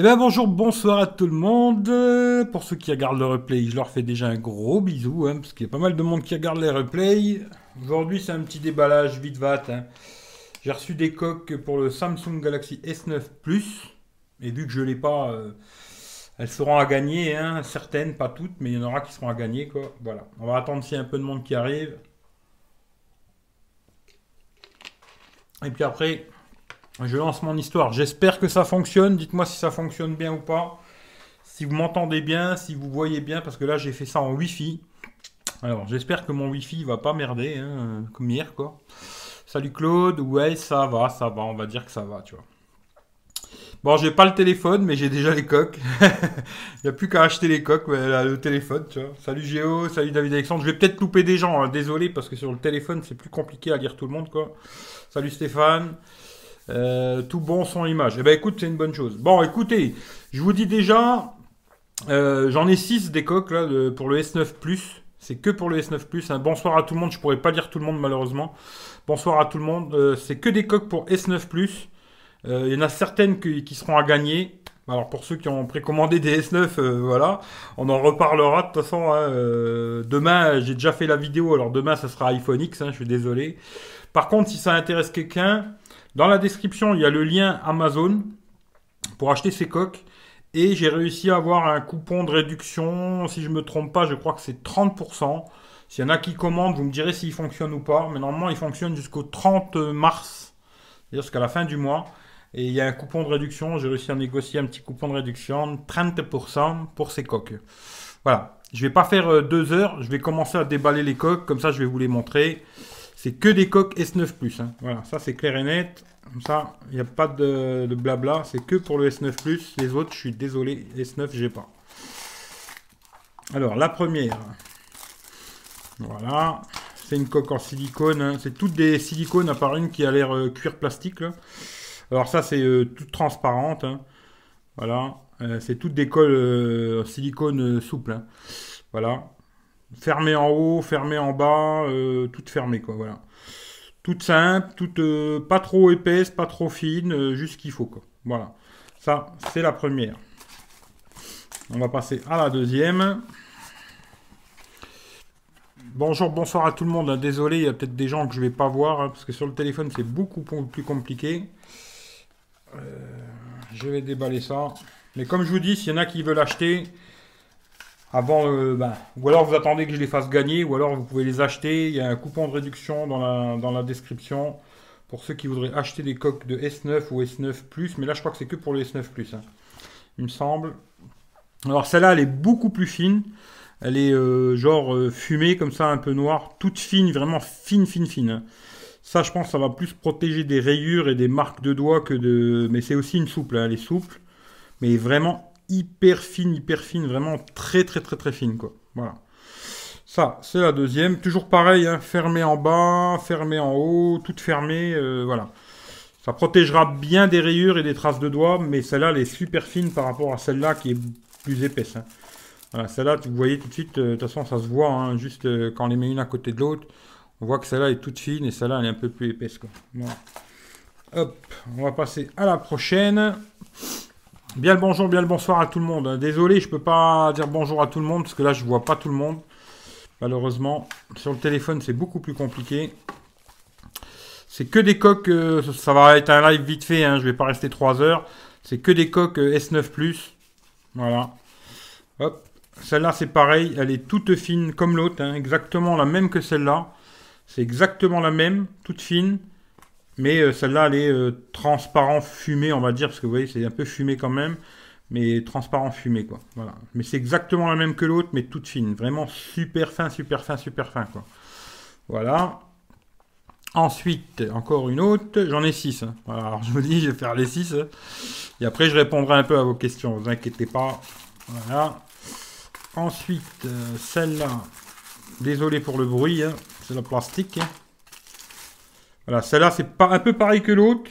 Eh bien bonjour, bonsoir à tout le monde. Pour ceux qui regardent le replay, je leur fais déjà un gros bisou, hein, parce qu'il y a pas mal de monde qui regarde les replays. Aujourd'hui c'est un petit déballage vite vat. Hein. J'ai reçu des coques pour le Samsung Galaxy S9 Plus. Et vu que je ne l'ai pas, euh, elles seront à gagner, hein, certaines, pas toutes, mais il y en aura qui seront à gagner. Voilà. On va attendre s'il y a un peu de monde qui arrive. Et puis après, je lance mon histoire. J'espère que ça fonctionne. Dites-moi si ça fonctionne bien ou pas. Si vous m'entendez bien, si vous voyez bien, parce que là j'ai fait ça en Wi-Fi. Alors j'espère que mon Wi-Fi va pas merder, hein, comme hier quoi. Salut Claude, ouais ça va, ça va, on va dire que ça va, tu vois. Bon, j'ai pas le téléphone, mais j'ai déjà les coques. Il n'y a plus qu'à acheter les coques, le téléphone. Salut Géo, salut David Alexandre. Je vais peut-être louper des gens, hein. désolé, parce que sur le téléphone, c'est plus compliqué à lire tout le monde. Salut Stéphane. Euh, tout bon son image. Eh ben écoute, c'est une bonne chose. Bon, écoutez, je vous dis déjà, euh, j'en ai 6 des coques là, pour le S9 Plus. C'est que pour le S9 Plus. Bonsoir à tout le monde. Je pourrais pas lire tout le monde malheureusement. Bonsoir à tout le monde. Euh, c'est que des coques pour S9 Plus. Il y en a certaines qui, seront à gagner. Alors pour ceux qui ont précommandé des S9, voilà, on en reparlera de toute façon. Hein. demain, j'ai déjà fait la vidéo, alors demain ça sera iPhone X, hein, je suis désolé. Par contre, si ça intéresse quelqu'un, dans la description, il y a le lien Amazon pour acheter ces coques. Et j'ai réussi à avoir un coupon de réduction. Si je ne me trompe pas, je crois que c'est 30%. S'il y en a qui commandent, vous me direz s'il fonctionne ou pas. Mais normalement, il fonctionne jusqu'au 30 mars. C'est-à-dire jusqu'à la fin du mois. Et il y a un coupon de réduction. J'ai réussi à négocier un petit coupon de réduction. 30% pour ces coques. Voilà. Je ne vais pas faire euh, deux heures. Je vais commencer à déballer les coques. Comme ça, je vais vous les montrer. C'est que des coques S9 Plus. Hein. Voilà, ça c'est clair et net. Comme ça, il n'y a pas de, blabla. C'est que pour le S9 Plus. Les autres, je suis désolé, S9, j'ai pas. Alors, la première. Voilà. C'est une coque en silicone. Hein. C'est toutes des silicones à part une qui a l'air euh, cuir plastique. Alors ça, c'est euh, toute transparente. Hein. Voilà. Euh, c'est toutes des colles silicone souples. Voilà. Fermé en haut, fermé en bas, euh, toute fermée, quoi, voilà. Toute simple, toute euh, pas trop épaisse, pas trop fine, euh, juste ce qu'il faut, quoi. Voilà. Ça, c'est la première. On va passer à la deuxième. Bonjour, bonsoir à tout le monde. Désolé, il y a peut-être des gens que je vais pas voir, hein, parce que sur le téléphone, c'est beaucoup plus compliqué. je vais déballer ça. Mais comme je vous dis, s'il y en a qui veulent acheter, avant, euh, ben, ou alors vous attendez que je les fasse gagner, ou alors vous pouvez les acheter. Il y a un coupon de réduction dans la, description pour ceux qui voudraient acheter des coques de S9 ou S9 Plus. Mais là, je crois que c'est que pour les S9 Plus, hein. il me semble. Alors celle-là, elle est beaucoup plus fine. Elle est euh, genre euh, fumée, comme ça, un peu noire, toute fine, vraiment fine, fine, fine. Ça, je pense, ça va plus protéger des rayures et des marques de doigts que de... Mais c'est aussi une souple, hein. elle est souple. Mais vraiment hyper fine, hyper fine, vraiment très très très très fine quoi. Voilà. Ça, c'est la deuxième. Toujours pareil, hein, fermé en bas, fermé en haut, toute fermée, euh, voilà. Ça protégera bien des rayures et des traces de doigts, mais celle-là, elle est super fine par rapport à celle-là qui est plus épaisse. Hein. Voilà, celle-là, vous voyez tout de suite, euh, de toute façon, ça se voit, hein, juste euh, quand on les met une à côté de l'autre, on voit que celle-là est toute fine et celle-là, elle est un peu plus épaisse. Quoi. Hop, on va passer à la prochaine. Bien le bonjour, bien le bonsoir à tout le monde. Désolé, je peux pas dire bonjour à tout le monde parce que là je vois pas tout le monde. Malheureusement, sur le téléphone c'est beaucoup plus compliqué. C'est que des coques, euh, ça va être un live vite fait, hein, je vais pas rester 3 heures. C'est que des coques euh, S9 Plus. Voilà. Hop. Celle-là c'est pareil, elle est toute fine comme l'autre, hein, exactement la même que celle-là. C'est exactement la même, toute fine. Mais euh, celle-là, elle est euh, transparent fumé, on va dire, parce que vous voyez, c'est un peu fumé quand même, mais transparent fumé, quoi. Voilà. Mais c'est exactement la même que l'autre, mais toute fine. Vraiment super fin, super fin, super fin, quoi. Voilà. Ensuite, encore une autre. J'en ai six. Hein. alors je vous dis, je vais faire les six. Hein. Et après, je répondrai un peu à vos questions. Ne vous inquiétez pas. Voilà. Ensuite, euh, celle-là. Désolé pour le bruit. Hein. C'est la plastique. Voilà, celle-là, c'est un peu pareil que l'autre,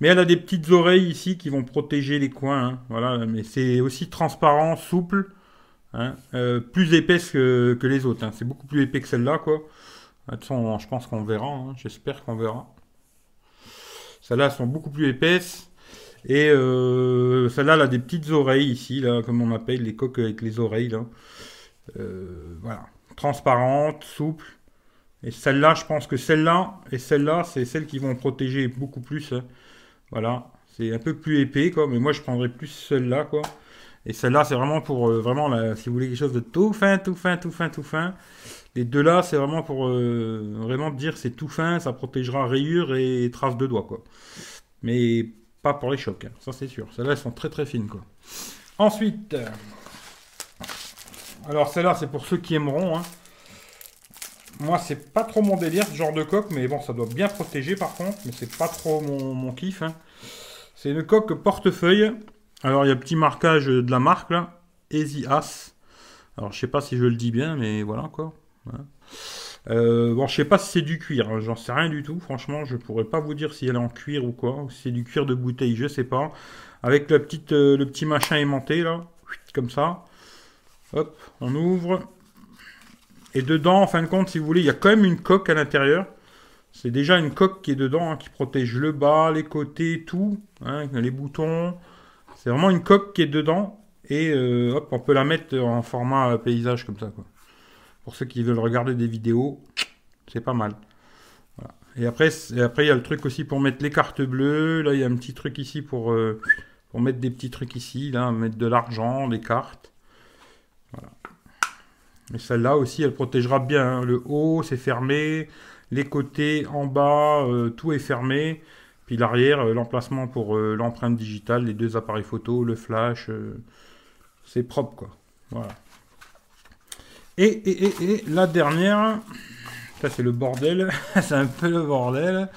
mais elle a des petites oreilles ici qui vont protéger les coins. Hein. voilà, mais c'est aussi transparent, souple, hein, euh, plus épaisse que, les autres. Hein. C'est beaucoup plus épais que celle-là, quoi. De toute façon, je pense qu'on verra. J'espère qu'on verra. Celles-là sont beaucoup plus épaisses. Et euh, celle-là, elle a des petites oreilles ici, là, comme on appelle les coques avec les oreilles. Euh, voilà. Transparente, souple. Et celle-là, je pense que celle-là et celle-là, c'est celles qui vont protéger beaucoup plus. Hein. Voilà. C'est un peu plus épais, quoi. Mais moi, je prendrais plus celle-là, quoi. Et celle-là, c'est vraiment pour, euh, vraiment, si vous voulez quelque chose de tout fin, tout fin, tout fin, tout fin. Les deux là, c'est vraiment pour euh, vraiment dire c'est tout fin, ça protégera rayures et traces de doigts, quoi. Mais pas pour les chocs, hein. ça c'est sûr. Celles-là, elles sont très très fines, quoi. Ensuite, alors celle-là, c'est pour ceux qui aimeront. Hein. Moi, c'est pas trop mon délire, ce genre de coque, mais bon, ça doit bien protéger par contre, mais c'est pas trop mon, kiff. Hein. C'est une coque portefeuille. Alors, il y a petit marquage de la marque, là. Easy As. Alors, je sais pas si je le dis bien, mais voilà, quoi. Euh, bon, je sais pas si c'est du cuir, hein. j'en sais rien du tout. Franchement, je pourrais pas vous dire si elle est en cuir ou quoi. si c'est du cuir de bouteille, je sais pas. Avec la petite, euh, le petit machin aimanté, là. Comme ça. Hop, on ouvre. Et dedans, en fin de compte, si vous voulez, il y a quand même une coque à l'intérieur. C'est déjà une coque qui est dedans, hein, qui protège le bas, les côtés, tout, hein, les boutons. C'est vraiment une coque qui est dedans. Et euh, hop, on peut la mettre en format paysage comme ça. Pour ceux qui veulent regarder des vidéos, c'est pas mal. Et après, après, il y a le truc aussi pour mettre les cartes bleues. Là, il y a un petit truc ici pour, euh, pour mettre des petits trucs ici. Mettre de l'argent, des cartes. Celle-là aussi, elle protégera bien. Hein. Le haut, c'est fermé. Les côtés, en bas, euh, tout est fermé. Puis l'arrière, euh, l'emplacement pour euh, l'empreinte digitale, les deux appareils photo, le flash. c'est propre, quoi. Voilà. Et, et la dernière, ça c'est le bordel. c'est un peu le bordel.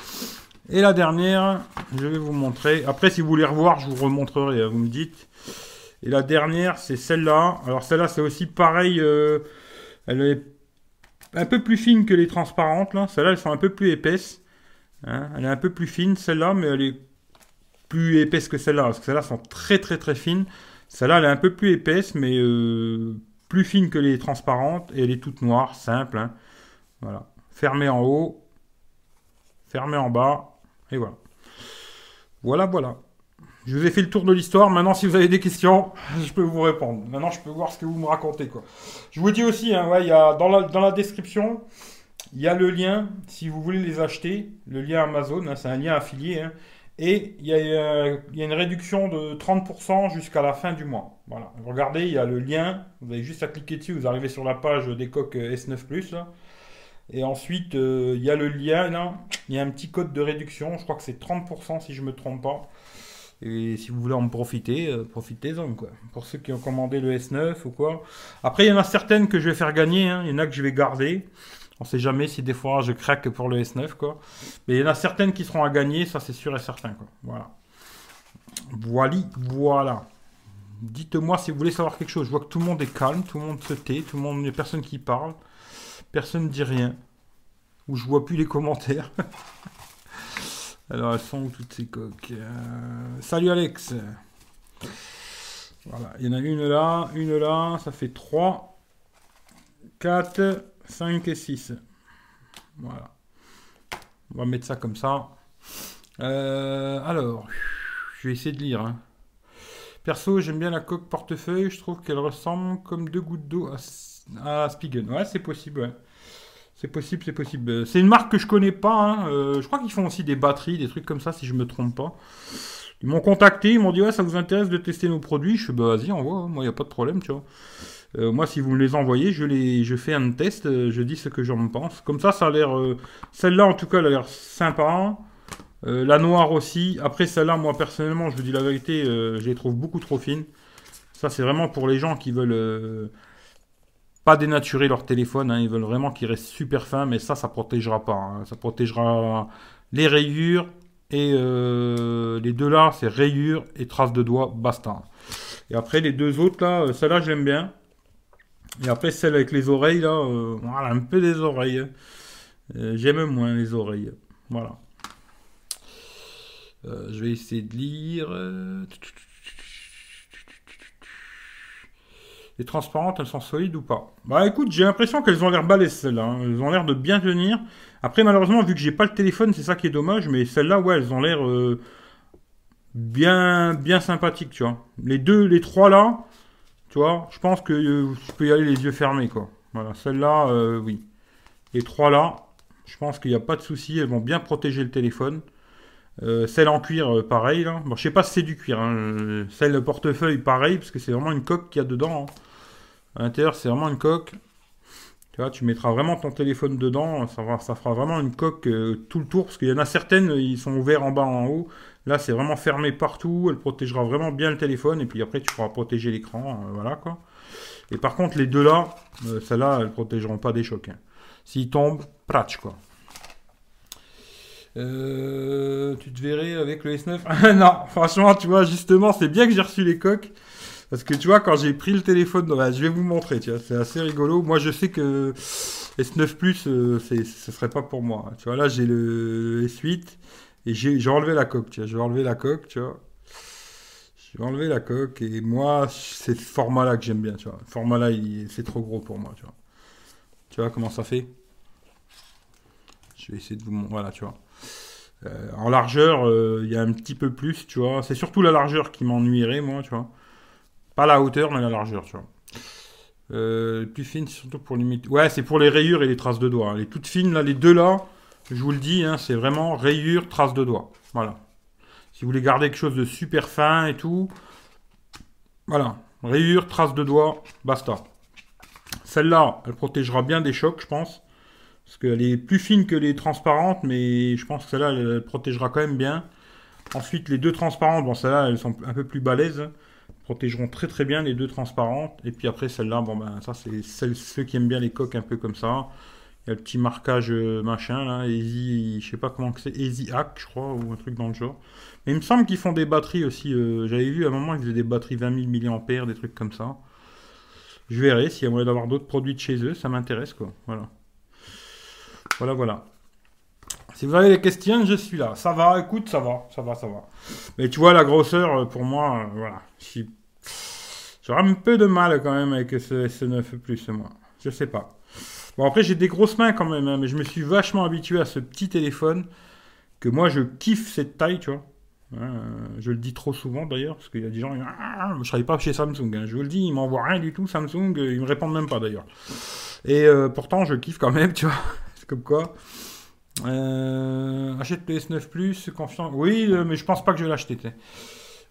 Et la dernière, je vais vous montrer. Après, si vous voulez revoir, je vous remontrerai, hein, vous me dites. Et la dernière, c'est celle-là. Alors celle-là, c'est aussi pareil. Euh, elle est un peu plus fine que les transparentes. Là. Celles-là, elles sont un peu plus épaisses. Hein. Elle est un peu plus fine, celle-là, mais elle est plus épaisse que celle-là. Parce que celles-là sont très très très fines. Celle-là, elle est un peu plus épaisse, mais euh, plus fine que les transparentes. Et elle est toute noire, simple. Hein. Voilà. Fermée en haut. Fermée en bas. Et voilà. Voilà, voilà. Je vous ai fait le tour de l'histoire. Maintenant, si vous avez des questions, je peux vous répondre. Maintenant, je peux voir ce que vous me racontez. Je vous dis aussi, hein, y a, dans, la, description, il y a le lien, si vous voulez les acheter, le lien Amazon, hein, c'est un lien affilié. Hein, et il y, a, il y, a, une réduction de 30% jusqu'à la fin du mois. Voilà. Regardez, il y a le lien. Vous avez juste à cliquer dessus, vous arrivez sur la page des coques S9 Plus. Et ensuite, euh, il y a le lien. Il y a un petit code de réduction. Je crois que c'est 30% si je ne me trompe pas. Et si vous voulez en profiter, euh, profitez-en, quoi. Pour ceux qui ont commandé le S9 ou quoi. Après, il y en a certaines que je vais faire gagner, hein. il y en a que je vais garder. On sait jamais si des fois je craque pour le S9, quoi. Mais il y en a certaines qui seront à gagner, ça c'est sûr et certain, quoi. Voilà. Voilà, voilà. Dites-moi si vous voulez savoir quelque chose. Je vois que tout le monde est calme, tout le monde se tait, tout le monde, il n'y a personne qui parle. Personne ne dit rien. Ou je vois plus les commentaires. Alors, elles sont toutes ces coques euh, Salut Alex Voilà, il y en a une là, une là, ça fait 3, 4, 5 et 6. Voilà. On va mettre ça comme ça. Euh, alors, je vais essayer de lire. Hein. Perso, j'aime bien la coque portefeuille. Je trouve qu'elle ressemble comme deux gouttes d'eau à, à Spigen. Ouais, c'est possible, ouais. C'est possible, c'est possible. C'est une marque que je connais pas. Hein. Euh, je crois qu'ils font aussi des batteries, des trucs comme ça, si je me trompe pas. Ils m'ont contacté, ils m'ont dit ouais, ça vous intéresse de tester nos produits. Je suis bah vas-y, envoie. Hein. Moi, il n'y a pas de problème, tu vois. Euh, moi, si vous me les envoyez, je les, fais un test, euh, je dis ce que j'en pense. Comme ça, ça a l'air. celle-là, en tout cas, elle a l'air sympa. la noire aussi. Après, celle-là, moi personnellement, je vous dis la vérité, je les trouve beaucoup trop fines. Ça, c'est vraiment pour les gens qui veulent pas dénaturer leur téléphone. Hein. ils veulent vraiment qu'il reste super fin, mais ça, ça protégera pas. Hein. Ça protégera les rayures et euh, les deux là, c'est rayures et traces de doigts, basta. Et après, les deux autres là, euh, celle-là, j'aime bien. Et après, celle avec les oreilles là, euh, voilà, un peu des oreilles. Hein. j'aime moins les oreilles. Voilà. je vais essayer de lire. Les transparentes, elles sont solides ou pas Bah écoute, j'ai l'impression qu'elles ont l'air balèzes celles-là. Hein. Elles ont l'air de bien tenir. Après, malheureusement, vu que j'ai pas le téléphone, c'est ça qui est dommage. Mais celles-là, ouais, elles ont l'air euh, bien, bien sympathique, tu vois. Les deux, les trois là, tu vois, je pense que euh, je peux y aller les yeux fermés, quoi. Voilà, celle-là, euh, oui. Les trois là, je pense qu'il n'y a pas de souci, elles vont bien protéger le téléphone. Euh, celle en cuir, pareil. Là. Bon, je sais pas si c'est du cuir. Hein. Celle de portefeuille, pareil, parce que c'est vraiment une coque qu'il y a dedans. Hein. À l'intérieur, c'est vraiment une coque. Tu vois, tu mettras vraiment ton téléphone dedans. Ça, fera vraiment une coque tout le tour, parce qu'il y en a certaines, ils sont ouverts en bas, en haut. Là, c'est vraiment fermé partout. Elle protégera vraiment bien le téléphone. Et puis après, tu pourras protéger l'écran. Euh, voilà quoi. Et par contre, les deux là, euh, celles-là, elles protégeront pas des chocs. Hein. S'ils tombent, pratch quoi. Euh, tu te verrais avec le S9 Non, franchement, tu vois, justement, c'est bien que j'ai reçu les coques. Parce que tu vois, quand j'ai pris le téléphone, bah, je vais vous montrer, tu vois, c'est assez rigolo. Moi, je sais que S9 Plus, ce serait pas pour moi. Tu vois, là, j'ai le S8. Et j'ai enlevé la coque, tu vois. J'ai enlevé la coque, tu vois. J'ai enlevé la coque et moi, c'est ce format-là que j'aime bien, tu vois. Ce format-là, c'est trop gros pour moi, tu vois. Tu vois comment ça fait? Je vais essayer de vous montrer. Voilà, tu vois. Euh, en largeur, euh, il y a un petit peu plus, tu vois. C'est surtout la largeur qui m'ennuierait, moi, tu vois. Pas la hauteur, mais la largeur, tu vois. Euh, plus fine, surtout pour limiter. Ouais, c'est pour les rayures et les traces de doigts. Les toutes fines, là, les deux là, je vous le dis, hein, c'est vraiment rayure, trace de doigt. Voilà. Si vous voulez garder quelque chose de super fin et tout, voilà. Rayure, trace de doigt, basta. Celle-là, elle protégera bien des chocs, je pense. Parce qu'elle est plus fine que les transparentes, mais je pense que celle-là, elle, protégera quand même bien. Ensuite, les deux transparentes, bon, celles-là, elles sont un peu plus balèzes. Protégeront très très bien les deux transparentes. Et puis après, celle-là, bon, ben, ça, c'est ceux qui aiment bien les coques un peu comme ça. Il y a le petit marquage euh, machin là, Easy, je sais pas comment que c'est, Easy Hack, je crois, ou un truc dans le genre. Mais il me semble qu'ils font des batteries aussi. Euh, j'avais vu à un moment qu'ils faisaient des batteries 20 000 mAh, des trucs comme ça. Je verrai s'il y a moyen d'avoir d'autres produits de chez eux, ça m'intéresse quoi. Voilà. Voilà, voilà. Si vous avez des questions, je suis là. Ça va, écoute, ça va, ça va, ça va. Mais tu vois, la grosseur, euh, pour moi, voilà. J'aurais un peu de mal quand même avec ce S9 moi. Je sais pas. Bon, après, j'ai des grosses mains quand même, hein, mais je me suis vachement habitué à ce petit téléphone, que moi, je kiffe cette taille, tu vois. Hein, je le dis trop souvent d'ailleurs, parce qu'il y a des gens, ah, je ne travaille pas chez Samsung. Hein. Je vous le dis, ils m'envoient rien du tout, Samsung, ils me répondent même pas d'ailleurs. Et euh, pourtant, je kiffe quand même, tu vois. Comme quoi. Euh, achète PS9 Plus, confiant. Oui, euh, mais je pense pas que je vais l'acheter.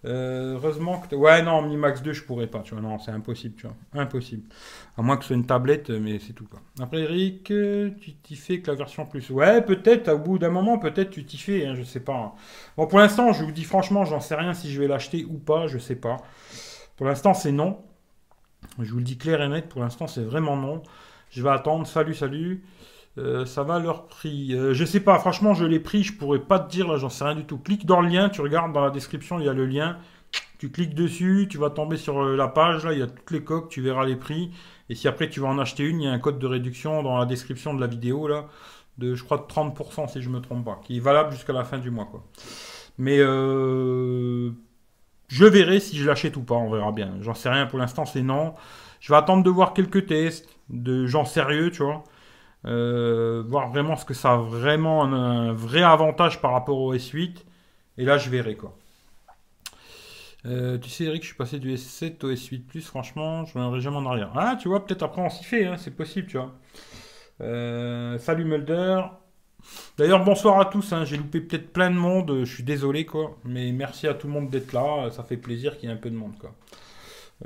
Euh, heureusement que. Ouais, non, Mi Max 2, je pourrais pas, tu vois. Non, c'est impossible, tu vois. Impossible. À moins que ce soit une tablette, mais c'est tout, quoi. Après, Eric, tu t'y fais que la version plus. Ouais, peut-être, au bout d'un moment, peut-être tu t'y fais, hein, je sais pas. Hein. Bon, pour l'instant, je vous dis franchement, j'en sais rien si je vais l'acheter ou pas, je sais pas. Pour l'instant, c'est non. Je vous le dis clair et net, pour l'instant, c'est vraiment non. Je vais attendre. Salut, salut. Euh, ça va leur prix. Euh, je sais pas, franchement, je l'ai pris, je pourrais pas te dire, là, j'en sais rien du tout. Clique dans le lien, tu regardes dans la description, il y a le lien. Tu cliques dessus, tu vas tomber sur euh, la page, là, il y a toutes les coques, tu verras les prix. Et si après tu vas en acheter une, il y a un code de réduction dans la description de la vidéo, là, de, je crois, de 30% si je me trompe pas, qui est valable jusqu'à la fin du mois, quoi. Mais je verrai si je l'achète ou pas, on verra bien. J'en sais rien pour l'instant, c'est non. Je vais attendre de voir quelques tests de gens sérieux, tu vois. Euh, voir vraiment ce que ça a vraiment un, vrai avantage par rapport au S8. Et là, je verrai quoi. Euh, tu sais, Eric, je suis passé du S7 au S8 Plus. Franchement, je reviendrai jamais en arrière. Ah, tu vois, peut-être après on s'y fait. Hein, c'est possible, tu vois. Euh, salut Mulder. D'ailleurs, bonsoir à tous. Hein, j'ai loupé peut-être plein de monde. Je suis désolé, quoi. Mais merci à tout le monde d'être là. Ça fait plaisir qu'il y ait un peu de monde, quoi.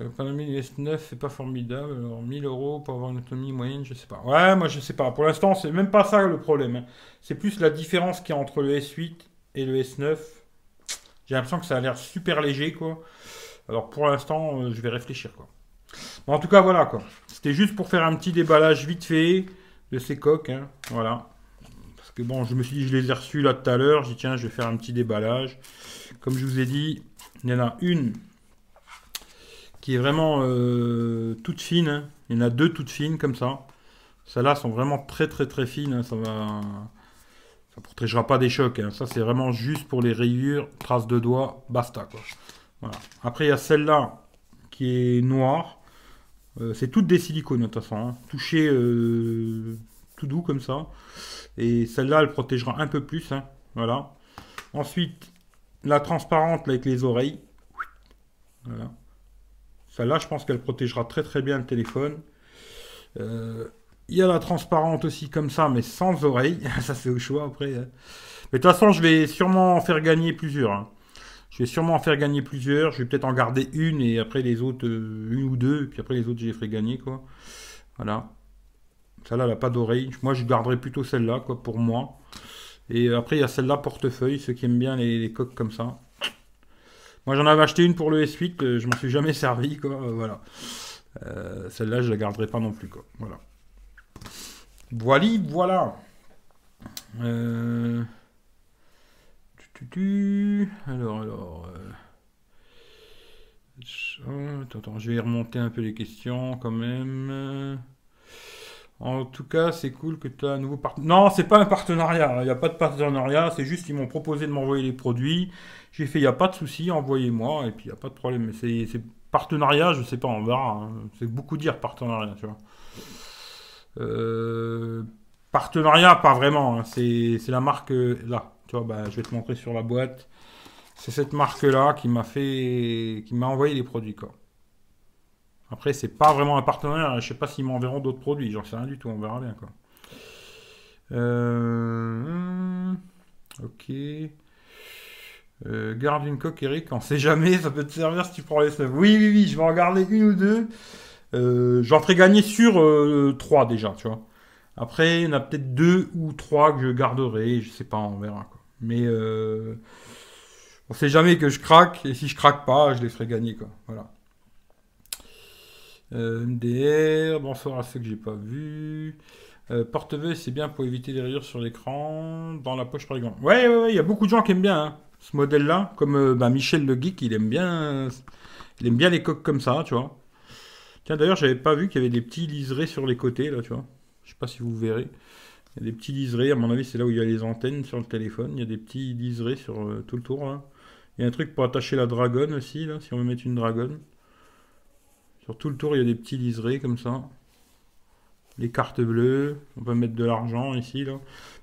Euh, Panamé S9 c'est pas formidable. Alors 1000 euros pour avoir une autonomie moyenne, je sais pas. Ouais, moi je sais pas. Pour l'instant, c'est même pas ça le problème. Hein. C'est plus la différence qu'il y a entre le S8 et le S9. J'ai l'impression que ça a l'air super léger, quoi. Alors pour l'instant, euh, je vais réfléchir, quoi. En tout cas, voilà, quoi. C'était juste pour faire un petit déballage vite fait de ces coques, hein. Voilà. Parce que bon, je me suis dit, je les ai reçus là tout à l'heure. J'ai dit, tiens, je vais faire un petit déballage. Comme je vous ai dit, il y en a une qui est vraiment euh, toute fine. Hein. Il y en a deux toutes fines comme ça. Celles-là sont vraiment très très très fines. Hein. Ça va, protégera pas des chocs. Hein. Ça c'est vraiment juste pour les rayures, traces de doigts, basta quoi. Après il y a celle-là qui est noire. Euh, c'est toutes des silicones de toute façon. Touché euh, tout doux comme ça. Et celle-là elle protégera un peu plus. Voilà. Ensuite la transparente avec les oreilles. Voilà. Celle-là, je pense qu'elle protégera très très bien le téléphone. Euh, il y a la transparente aussi comme ça, mais sans oreilles. ça c'est au choix après. Hein. Mais de toute façon, je vais sûrement en faire gagner plusieurs. Hein. Je vais sûrement en faire gagner plusieurs. Je vais peut-être en garder une et après les autres, euh, une ou deux. Et puis après les autres, je les ferai gagner quoi. Voilà. Celle-là, elle n'a pas d'oreille. Moi, je garderai plutôt celle-là quoi pour moi. Et après, il y a celle-là portefeuille, ceux qui aiment bien les, coques comme ça. Moi, j'en avais acheté une pour le S8, euh, je m'en suis jamais servi, quoi. Euh, voilà. Euh, celle-là, je la garderai pas non plus, quoi. Voilà. Voilà. Alors, alors. Attends, je vais remonter un peu les questions quand même. En tout cas, c'est cool que tu as un nouveau partenariat. Non, c'est pas un partenariat. Il n'y a pas de partenariat. C'est juste qu'ils m'ont proposé de m'envoyer les produits. J'ai fait, il n'y a pas de souci, envoyez-moi. Et puis, il n'y a pas de problème. Mais c'est partenariat, je sais pas, on verra. Hein. C'est beaucoup dire partenariat, tu vois. Euh, partenariat, pas vraiment. Hein. C'est la marque euh, là. Tu vois, bah, je vais te montrer sur la boîte. C'est cette marque-là qui m'a fait, qui m'a envoyé les produits, quoi. Après, c'est pas vraiment un partenaire. Je sais pas s'ils m'enverront d'autres produits. J'en sais rien du tout. On verra bien quoi. Euh, ok. Euh, garde une coque, Eric. On sait jamais. Ça peut te servir si tu prends les snuffs. Oui, oui, oui. Je vais en garder une ou deux. Euh, J'en ferai gagner sur trois déjà, tu vois. Après, il y en a peut-être deux ou trois que je garderai. Je sais pas. On verra quoi. Mais on sait jamais que je craque. Et si je craque pas, je les ferai gagner quoi. Voilà. Euh, MDR, bonsoir à ceux que j'ai pas vus. Euh, porte-veuille, c'est bien pour éviter les rayures sur l'écran, dans la poche par exemple. Ouais, ouais, il y a beaucoup de gens qui aiment bien hein, ce modèle-là. Comme euh, bah, Michel le Geek, il aime bien, il aime bien les coques comme ça, tu vois. Tiens, d'ailleurs, j'avais pas vu qu'il y avait des petits liserés sur les côtés, là, tu vois. Je sais pas si vous verrez. Il y a des petits liserés, à mon avis, c'est là où il y a les antennes sur le téléphone. Il y a des petits liserés sur tout le tour. Il y a un truc pour attacher la dragonne aussi, là, si on veut mettre une dragonne. Sur tout le tour, il y a des petits liserés comme ça. Les cartes bleues. On peut mettre de l'argent ici. Là.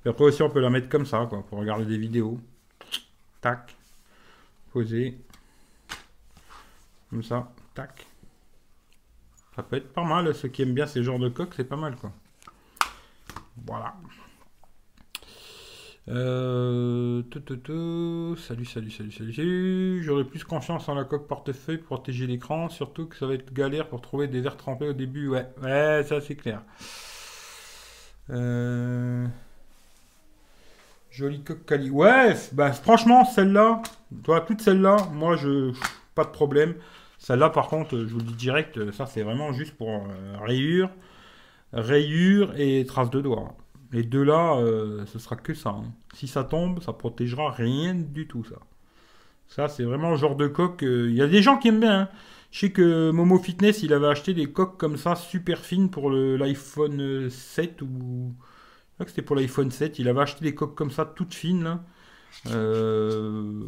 Après aussi, on peut la mettre comme ça, quoi, pour regarder des vidéos. Tac. Poser. Comme ça. Tac. Ça peut être pas mal. Ceux qui aiment bien ces genres de coques, c'est pas mal, quoi. Voilà. Euh, salut, salut, salut, salut. J'aurais plus confiance en la coque portefeuille pour protéger l'écran, surtout que ça va être galère pour trouver des verres trempés au début. Ouais, ouais, ça c'est clair. Euh... Jolie coque quali. Ouais, bah franchement, celle-là, toi, toute celle-là, moi, je, pas de problème. Celle-là, par contre, je vous le dis direct, ça c'est vraiment juste pour euh, rayures, rayures et traces de doigts. Les deux là, euh, ce sera que ça. Hein. Si ça tombe, ça protégera rien du tout, ça. Ça, c'est vraiment le genre de coque. Euh, il y a des gens qui aiment bien. Hein. Je sais que Momo Fitness, il avait acheté des coques comme ça, super fines pour l'iPhone 7 ou. que c'était pour l'iPhone 7. Il avait acheté des coques comme ça, toutes fines. Euh...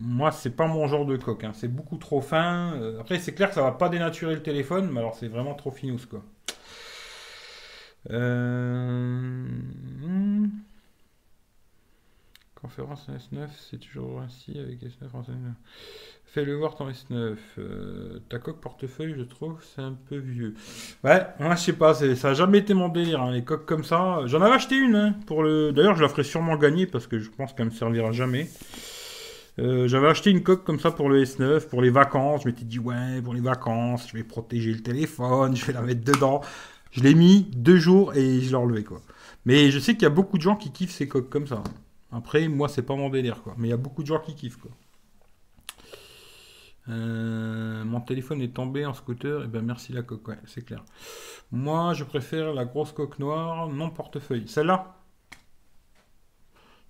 Moi, c'est pas mon genre de coque. Hein. C'est beaucoup trop fin. Euh, après, c'est clair que ça va pas dénaturer le téléphone, mais alors c'est vraiment trop finous, quoi. Euh... Conférence en S9, c'est toujours ainsi avec S9 en S9. Fais-le voir ton S9. Euh, ta coque portefeuille, je trouve, c'est un peu vieux. Ouais, moi je sais pas, ça n'a jamais été mon délire, hein, les coques comme ça. J'en avais acheté une, hein, pour le. D'ailleurs, je la ferai sûrement gagner parce que je pense qu'elle me servira jamais. Euh, j'avais acheté une coque comme ça pour le S9, pour les vacances. Je m'étais dit, ouais, pour les vacances, je vais protéger le téléphone, je vais la mettre dedans. Je l'ai mis deux jours et je l'ai quoi. Mais je sais qu'il y a beaucoup de gens qui kiffent ces coques comme ça. Après, moi, c'est pas mon délire, quoi. Mais il y a beaucoup de gens qui kiffent, quoi. Euh, mon téléphone est tombé en scooter, et eh ben merci la coque, c'est clair. Moi, je préfère la grosse coque noire, non portefeuille. Celle-là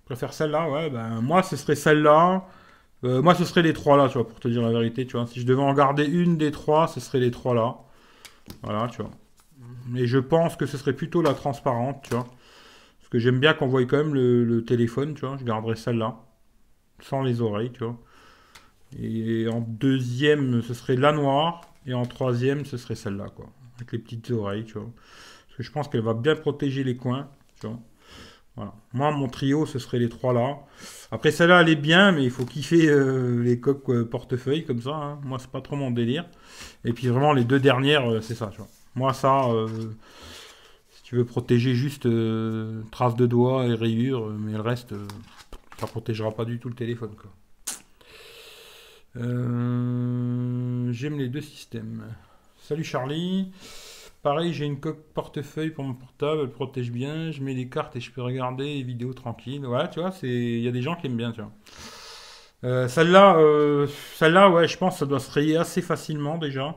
Je préfère celle-là, ouais, ben moi, ce serait celle-là. Euh, moi, ce serait les trois là, tu vois, pour te dire la vérité, tu vois. Si je devais en garder une des trois, ce serait les trois là. Voilà, tu vois. Mais je pense que ce serait plutôt la transparente, tu vois. Parce que j'aime bien qu'on voit quand même le, téléphone, tu vois. Je garderai celle-là. Sans les oreilles, tu vois. Et en deuxième, ce serait la noire. Et en troisième, ce serait celle-là, quoi. Avec les petites oreilles, tu vois. Parce que je pense qu'elle va bien protéger les coins, tu vois. Voilà. Moi, mon trio, ce serait les trois là. Après, celle-là, elle est bien, mais il faut kiffer euh, les coques euh, portefeuille comme ça. hein. Moi, c'est pas trop mon délire. Et puis, vraiment, les deux dernières, euh, c'est ça. Tu vois. Moi, ça, euh, si tu veux protéger juste euh, traces de doigts et rayures, euh, mais le reste, ça protégera pas du tout le téléphone. J'aime les deux systèmes. Salut Charlie. Pareil, j'ai une coque portefeuille pour mon portable, elle protège bien. Je mets des cartes et je peux regarder les vidéos tranquille. Voilà, tu vois, il y a des gens qui aiment bien, tu vois. Celle-là, celle-là, ouais, je pense que ça doit se rayer assez facilement déjà,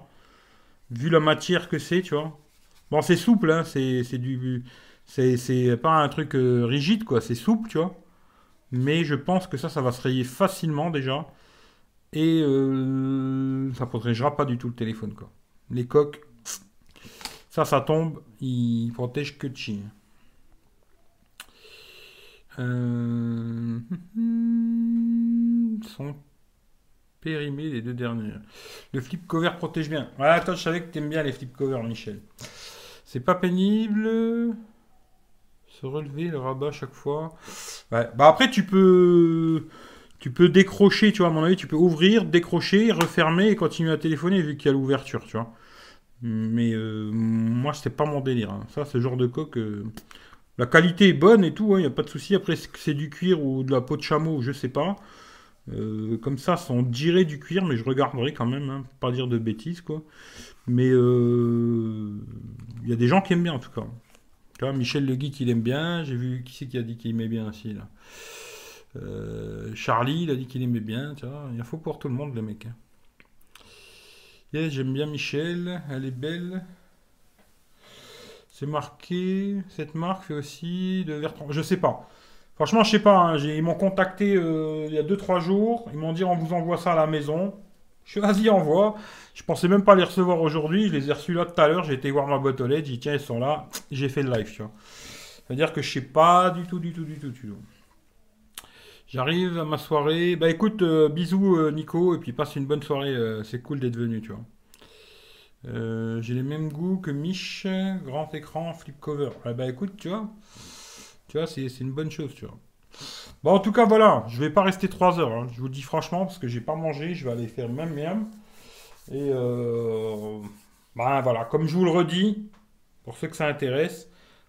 vu la matière que c'est, tu vois. Bon, c'est souple, hein, c'est du, c'est pas un truc euh, rigide, quoi. C'est souple, tu vois. Mais je pense que ça, ça va se rayer facilement déjà, et euh, ça protégera pas du tout le téléphone, quoi. Les coques, ça, ça tombe, il protège que chi. Euh... périmés les deux dernières. Le flip cover protège bien. Voilà, toi, je savais que t'aimes bien les flip covers, Michel. C'est pas pénible. Se relever le rabat chaque fois. Ouais. Bah après, tu peux. Tu peux décrocher, tu vois, à mon avis, tu peux ouvrir, décrocher, refermer et continuer à téléphoner vu qu'il y a l'ouverture, tu vois. Mais euh, moi, c'était pas mon délire. hein. Ça, ce genre de coque. euh, La qualité est bonne et tout, il n'y a pas de souci. Après, c'est du cuir ou de la peau de chameau, je sais pas. Euh, comme ça, on dirait du cuir, mais je regarderai quand même, hein, pas dire de bêtises, quoi. Mais euh, il y a des gens qui aiment bien, en tout cas. Tu vois, Michel Le Geek, il aime bien. J'ai vu, qui c'est qui a dit qu'il aimait bien aussi, là Euh, Charlie, il a dit qu'il aimait bien, tu vois. Il faut pour tout le monde, les mecs. hein. J'aime bien Michel, elle est belle. C'est marqué. Cette marque fait aussi de Vertran. Je sais pas. Franchement, je sais pas. hein. Ils m'ont contacté euh, il y a 2-3 jours. Ils m'ont dit on vous envoie ça à la maison. Je suis vas-y, envoie. Je pensais même pas les recevoir aujourd'hui. Je les ai reçus là tout à l'heure. J'ai été voir ma boîte aux lettres. J'ai dit tiens, ils sont là. J'ai fait le live, tu vois. C'est-à-dire que je sais pas du tout, du tout, du tout, du tout. J'arrive à ma soirée. Bah écoute, euh, bisous euh, Nico. Et puis passe une bonne soirée. c'est cool d'être venu, tu vois. J'ai les mêmes goûts que Mich, grand écran, flip cover. Ah bah écoute, tu vois, tu vois, c'est une bonne chose, tu vois. Bon, en tout cas, voilà, je vais pas rester 3 heures, hein, je vous le dis franchement, parce que j'ai pas mangé, je vais aller faire même miam. Et euh, bah voilà, comme je vous le redis, pour ceux que ça intéresse,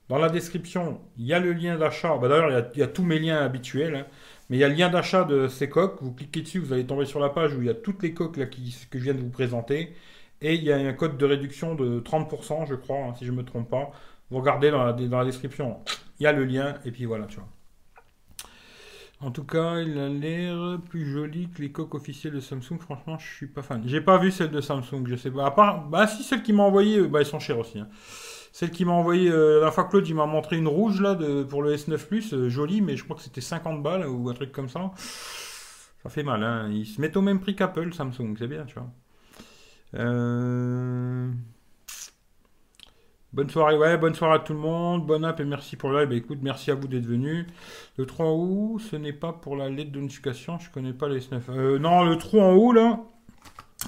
dans la description, il y a le lien d'achat. Bah d'ailleurs, il y a, tous mes liens habituels, hein. mais il y a le lien d'achat de ces coques. Vous cliquez dessus, vous allez tomber sur la page où il y a toutes les coques que je viens de vous présenter. Et il y a un code de réduction de 30%, je crois, hein, si je ne me trompe pas. Vous regardez dans la description, il y a le lien, et puis voilà, tu vois. En tout cas, il a l'air plus joli que les coques officielles de Samsung. Franchement, je suis pas fan. J'ai pas vu celle de Samsung, je sais pas. À part, bah si, celle qui m'a envoyé, bah elles sont chères aussi. hein. Celle qui m'a envoyé, euh, la fois Claude, il m'a montré une rouge là de, pour le S9 Plus, euh, jolie, mais je crois que c'était 50 balles ou un truc comme ça. Ça fait mal, hein. Ils se mettent au même prix qu'Apple, Samsung, c'est bien, tu vois. Euh, Bonne soirée, ouais, bonne soirée à tout le monde, bonne app et merci pour le live. Bah, écoute, merci à vous d'être venus. Le trou en haut, ce n'est pas pour la lettre de notification, je connais pas les S9. Euh, non, le trou en haut là,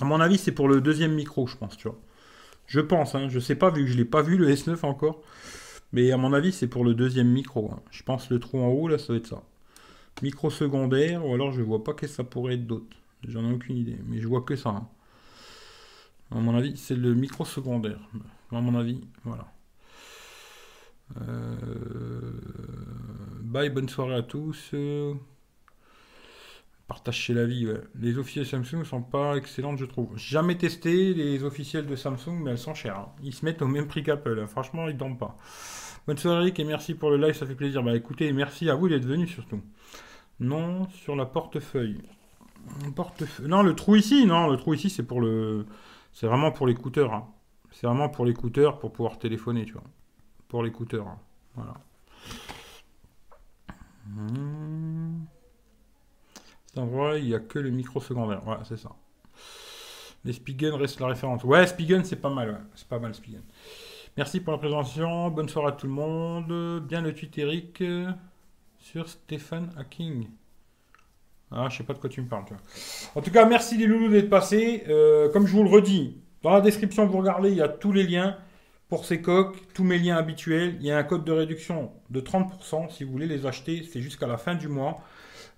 à mon avis, c'est pour le deuxième micro, je pense, tu vois. Je pense, hein, je sais pas, vu que je l'ai pas vu le S9 encore. Mais à mon avis, c'est pour le deuxième micro. hein. Je pense le trou en haut, là, ça doit être ça. Micro secondaire, ou alors je vois pas qu'est-ce que ça pourrait être d'autre. J'en ai aucune idée, mais je vois que ça. hein. À mon avis, c'est le micro secondaire. À mon avis, voilà. Euh, Bye, bonne soirée à tous. Partage chez la vie. Les officiels Samsung sont pas excellentes, je trouve. Jamais testé les officiels de Samsung, mais elles sont chères. hein. Ils se mettent au même prix qu'Apple. hein. Franchement, ils dorment pas. Bonne soirée, Eric, et merci pour le live, ça fait plaisir. Bah écoutez, merci à vous d'être venus surtout. Non, sur la portefeuille. Portefeuille. Non, le trou ici, non, le trou ici, c'est pour le. C'est vraiment pour l'écouteur. hein. C'est vraiment pour l'écouteur pour pouvoir téléphoner, tu vois. Pour l'écouteur. hein. Voilà. Hmm. Cet endroit, il n'y a que le micro secondaire. Ouais, c'est ça. Les Spigen restent la référence. Ouais, Spigen, c'est pas mal. C'est pas mal, Spigen. Merci pour la présentation. Bonne soirée à tout le monde. Bien le tweet, Eric, sur Stéphane Hacking. Ah, je sais pas de quoi tu me parles, tu vois. En tout cas, merci les loulous d'être passés. Euh, comme je vous le redis, dans la description, vous regardez, il y a tous les liens. pour ces coques, tous mes liens habituels. Il y a un code de réduction de 30% si vous voulez les acheter. C'est jusqu'à la fin du mois.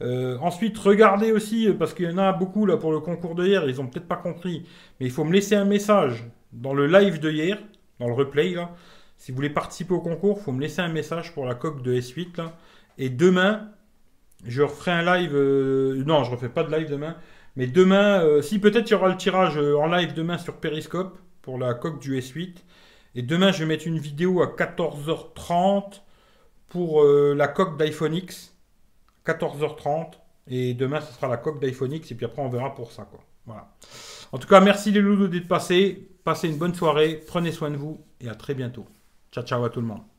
Euh, ensuite, regardez aussi, parce qu'il y en a beaucoup là pour le concours de hier, ils ont peut-être pas compris, mais il faut me laisser un message dans le live de hier, dans le replay là. Si vous voulez participer au concours, il faut me laisser un message pour la coque de S8 là. Et demain, je referai un live. Euh, non, je refais pas de live demain. Mais demain, euh, si peut-être il y aura le tirage en live demain sur Periscope pour la coque du S8. Et demain, je vais mettre une vidéo à 14h30 pour euh, la coque d'iPhone X. 14h30. Et demain, ce sera la coque d'iPhone X. Et puis après, on verra pour ça. Voilà. En tout cas, merci les loulous d'être passés. Passez une bonne soirée. Prenez soin de vous. Et à très bientôt. Ciao, ciao à tout le monde.